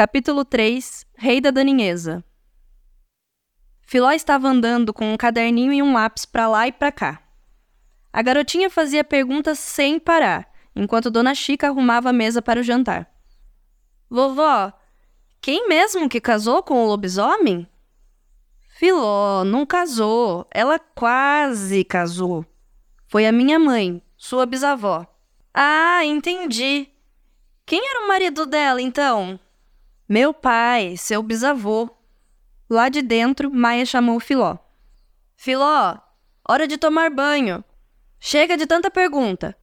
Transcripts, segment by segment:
Capítulo 3 Rei da Daninheza Filó estava andando com um caderninho e um lápis para lá e para cá. A garotinha fazia perguntas sem parar, enquanto Dona Chica arrumava a mesa para o jantar. Vovó, quem mesmo que casou com o lobisomem? Filó, não casou. Ela quase casou. Foi a minha mãe, sua bisavó. Ah, entendi. Quem era o marido dela, então? Meu pai, seu bisavô. Lá de dentro, Maia chamou Filó. Filó, hora de tomar banho. Chega de tanta pergunta.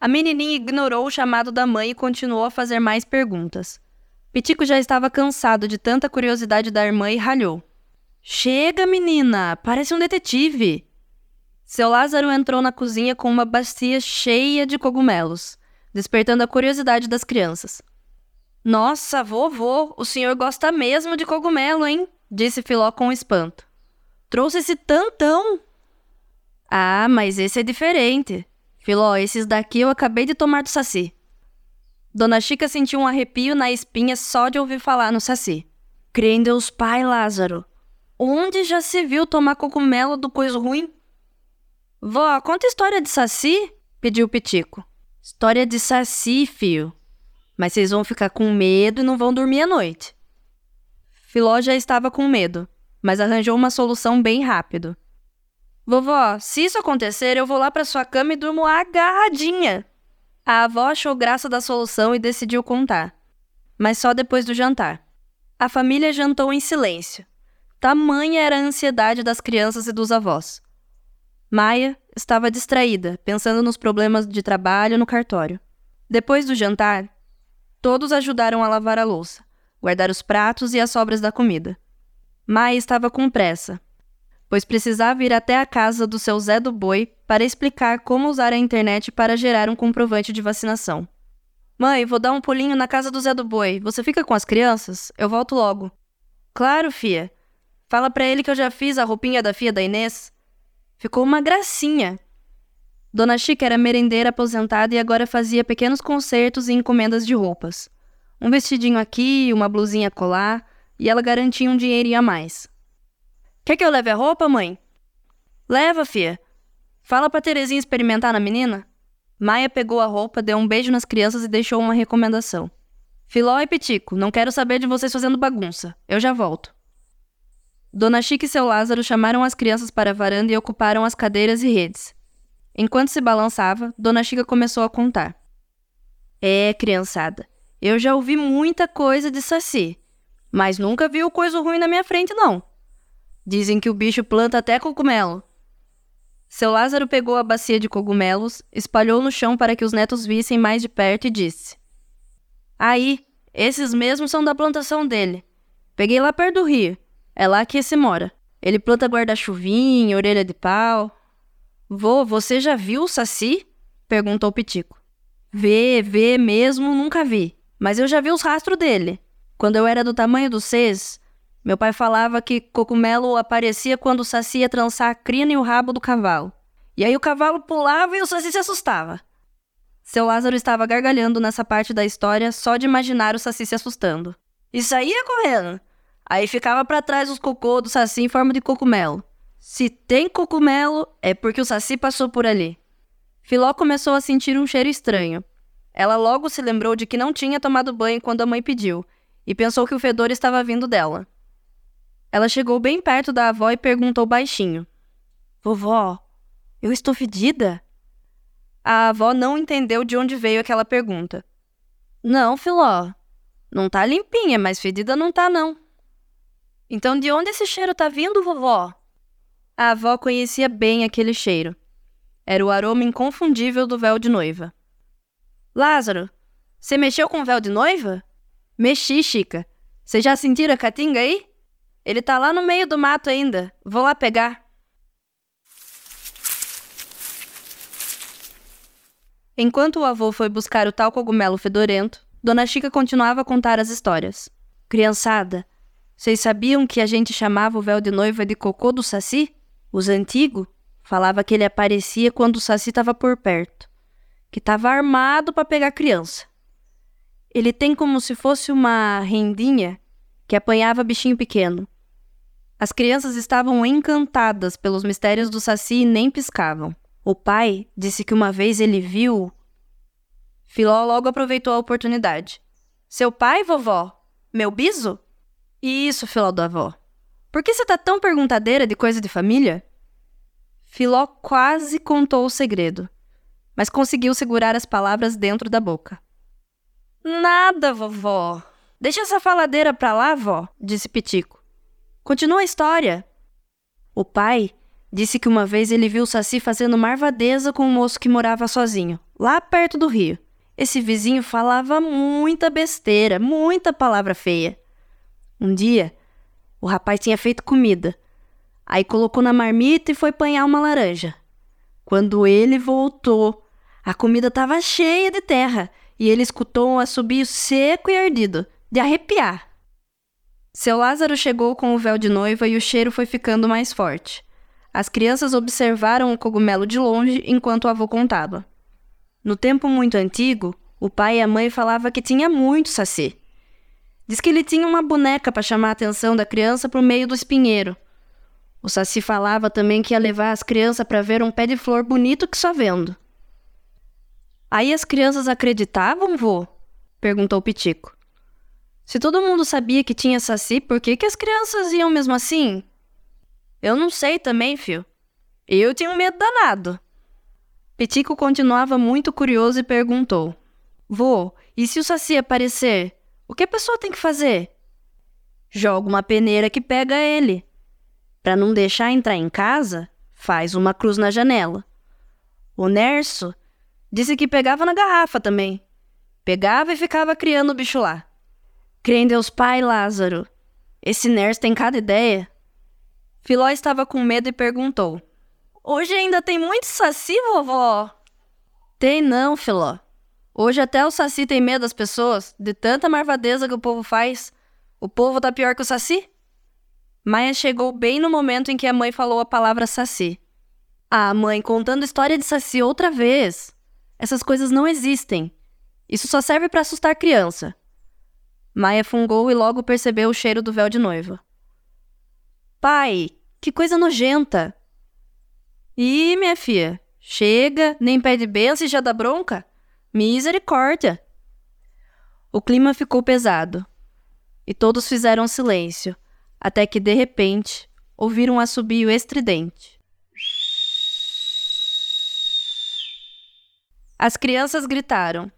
A menininha ignorou o chamado da mãe e continuou a fazer mais perguntas. Pitico já estava cansado de tanta curiosidade da irmã e ralhou. Chega, menina! Parece um detetive! Seu Lázaro entrou na cozinha com uma bacia cheia de cogumelos, despertando a curiosidade das crianças. Nossa, vovô, o senhor gosta mesmo de cogumelo, hein? disse Filó com espanto. Trouxe esse tantão. Ah, mas esse é diferente. Filó, esses daqui eu acabei de tomar do saci. Dona Chica sentiu um arrepio na espinha só de ouvir falar no saci. Crê em Deus Pai, Lázaro. Onde já se viu tomar cogumelo do coisa ruim? Vó, conta história de Saci, pediu Pitico. História de Saci, fio. Mas vocês vão ficar com medo e não vão dormir à noite. Filó já estava com medo, mas arranjou uma solução bem rápido. Vovó, se isso acontecer, eu vou lá para sua cama e durmo agarradinha. A avó achou graça da solução e decidiu contar, mas só depois do jantar. A família jantou em silêncio. Tamanha era a ansiedade das crianças e dos avós. Maia estava distraída, pensando nos problemas de trabalho no cartório. Depois do jantar, todos ajudaram a lavar a louça, guardar os pratos e as sobras da comida. Maia estava com pressa, pois precisava ir até a casa do seu Zé do Boi para explicar como usar a internet para gerar um comprovante de vacinação. Mãe, vou dar um pulinho na casa do Zé do Boi. Você fica com as crianças? Eu volto logo. Claro, fia. Fala para ele que eu já fiz a roupinha da filha da Inês. Ficou uma gracinha. Dona Chica era merendeira aposentada e agora fazia pequenos concertos e encomendas de roupas. Um vestidinho aqui, uma blusinha colar, e ela garantia um dinheirinho a mais. Quer que eu leve a roupa, mãe? Leva, fia. Fala pra Terezinha experimentar na menina. Maia pegou a roupa, deu um beijo nas crianças e deixou uma recomendação. Filó e Pitico, não quero saber de vocês fazendo bagunça. Eu já volto. Dona Chica e seu Lázaro chamaram as crianças para a varanda e ocuparam as cadeiras e redes. Enquanto se balançava, Dona Chica começou a contar. É, criançada, eu já ouvi muita coisa de Saci, mas nunca vi coisa ruim na minha frente, não. Dizem que o bicho planta até cogumelo. Seu Lázaro pegou a bacia de cogumelos, espalhou no chão para que os netos vissem mais de perto e disse: Aí, esses mesmos são da plantação dele. Peguei lá perto do rio. É lá que esse mora. Ele planta guarda-chuvinha, orelha de pau. Vô, você já viu o Saci? Perguntou Pitico. Vê, vê mesmo, nunca vi. Mas eu já vi os rastros dele. Quando eu era do tamanho do Cês, meu pai falava que cogumelo aparecia quando o Saci ia trançar a crina e o rabo do cavalo. E aí o cavalo pulava e o Saci se assustava. Seu Lázaro estava gargalhando nessa parte da história só de imaginar o Saci se assustando. E saía correndo. Aí ficava para trás os cocô do saci em forma de cocumelo. Se tem cocumelo, é porque o saci passou por ali. Filó começou a sentir um cheiro estranho. Ela logo se lembrou de que não tinha tomado banho quando a mãe pediu, e pensou que o fedor estava vindo dela. Ela chegou bem perto da avó e perguntou baixinho: Vovó, eu estou fedida? A avó não entendeu de onde veio aquela pergunta. Não, Filó. Não tá limpinha, mas fedida não tá, não. Então, de onde esse cheiro tá vindo, vovó? A avó conhecia bem aquele cheiro. Era o aroma inconfundível do véu de noiva. Lázaro, você mexeu com o véu de noiva? Mexi, Chica. Você já sentiram a catinga aí? Ele tá lá no meio do mato ainda. Vou lá pegar. Enquanto o avô foi buscar o tal cogumelo fedorento, Dona Chica continuava a contar as histórias. Criançada, vocês sabiam que a gente chamava o véu de noiva de cocô do saci? Os antigos falava que ele aparecia quando o saci estava por perto, que estava armado para pegar criança. Ele tem como se fosse uma rendinha que apanhava bichinho pequeno. As crianças estavam encantadas pelos mistérios do Saci e nem piscavam. O pai disse que uma vez ele viu. Filó logo aproveitou a oportunidade. Seu pai, vovó? Meu biso? Isso, Filó da avó. Por que você tá tão perguntadeira de coisa de família? Filó quase contou o segredo, mas conseguiu segurar as palavras dentro da boca. Nada, vovó. Deixa essa faladeira pra lá, vó, disse Pitico. Continua a história. O pai disse que uma vez ele viu o Saci fazendo marvadeza com um moço que morava sozinho, lá perto do rio. Esse vizinho falava muita besteira, muita palavra feia. Um dia, o rapaz tinha feito comida. Aí colocou na marmita e foi apanhar uma laranja. Quando ele voltou, a comida estava cheia de terra e ele escutou um assobio seco e ardido de arrepiar. Seu Lázaro chegou com o véu de noiva e o cheiro foi ficando mais forte. As crianças observaram o cogumelo de longe enquanto o avô contava. No tempo muito antigo, o pai e a mãe falavam que tinha muito saci. Diz que ele tinha uma boneca para chamar a atenção da criança por meio do espinheiro. O saci falava também que ia levar as crianças para ver um pé de flor bonito que só vendo. Aí as crianças acreditavam, vô? perguntou Pitico. Se todo mundo sabia que tinha saci, por que, que as crianças iam mesmo assim? Eu não sei também, fio. Eu tinha um medo danado. Pitico continuava muito curioso e perguntou: Vô, e se o saci aparecer? O que a pessoa tem que fazer? Joga uma peneira que pega ele. Para não deixar entrar em casa, faz uma cruz na janela. O Nerso disse que pegava na garrafa também. Pegava e ficava criando o bicho lá. Crê em Deus Pai, Lázaro. Esse Nerso tem cada ideia. Filó estava com medo e perguntou: Hoje ainda tem muito saci, vovó? Tem não, Filó. Hoje até o Saci tem medo das pessoas, de tanta marvadeza que o povo faz. O povo tá pior que o Saci? Maia chegou bem no momento em que a mãe falou a palavra Saci. Ah, mãe, contando história de Saci outra vez. Essas coisas não existem. Isso só serve para assustar criança. Maia fungou e logo percebeu o cheiro do véu de noiva. Pai, que coisa nojenta! Ih, minha filha, chega, nem pede benção e já dá bronca? Misericórdia! O clima ficou pesado e todos fizeram silêncio, até que de repente ouviram um assobio estridente. As crianças gritaram: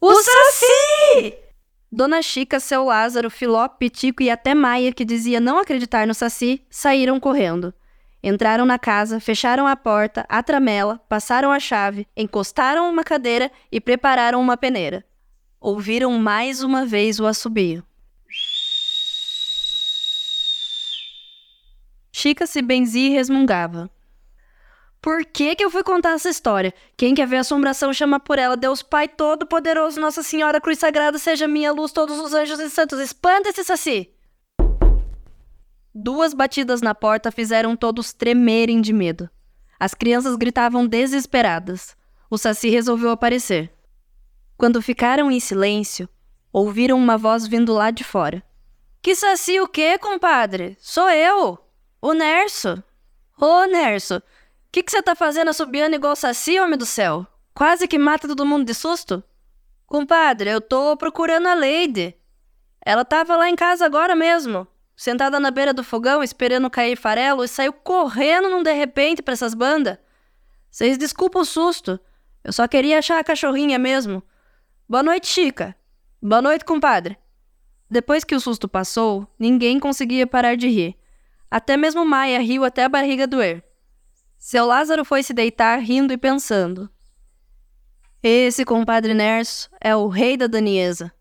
O Saci! Dona Chica, seu Lázaro, Filó, Pitico e até Maia, que dizia não acreditar no Saci, saíram correndo. Entraram na casa, fecharam a porta, a tramela, passaram a chave, encostaram uma cadeira e prepararam uma peneira. Ouviram mais uma vez o assobio. Chica se benzia e resmungava. Por que, que eu fui contar essa história? Quem quer ver assombração chama por ela. Deus Pai Todo-Poderoso, Nossa Senhora Cruz Sagrada, seja minha luz, todos os anjos e santos. Espanta esse saci! Duas batidas na porta fizeram todos tremerem de medo. As crianças gritavam desesperadas. O saci resolveu aparecer. Quando ficaram em silêncio, ouviram uma voz vindo lá de fora. Que saci o quê, compadre? Sou eu! O Nerso! Ô, Nerso! que que você tá fazendo assobiando igual saci, homem do céu? Quase que mata todo mundo de susto? Compadre, eu tô procurando a Lady. Ela tava lá em casa agora mesmo, sentada na beira do fogão esperando cair farelo e saiu correndo num de repente pra essas bandas. Vocês desculpam o susto. Eu só queria achar a cachorrinha mesmo. Boa noite, Chica. Boa noite, compadre. Depois que o susto passou, ninguém conseguia parar de rir. Até mesmo Maia riu até a barriga doer. Seu Lázaro foi se deitar rindo e pensando. Esse compadre Nerso é o rei da Daniesa.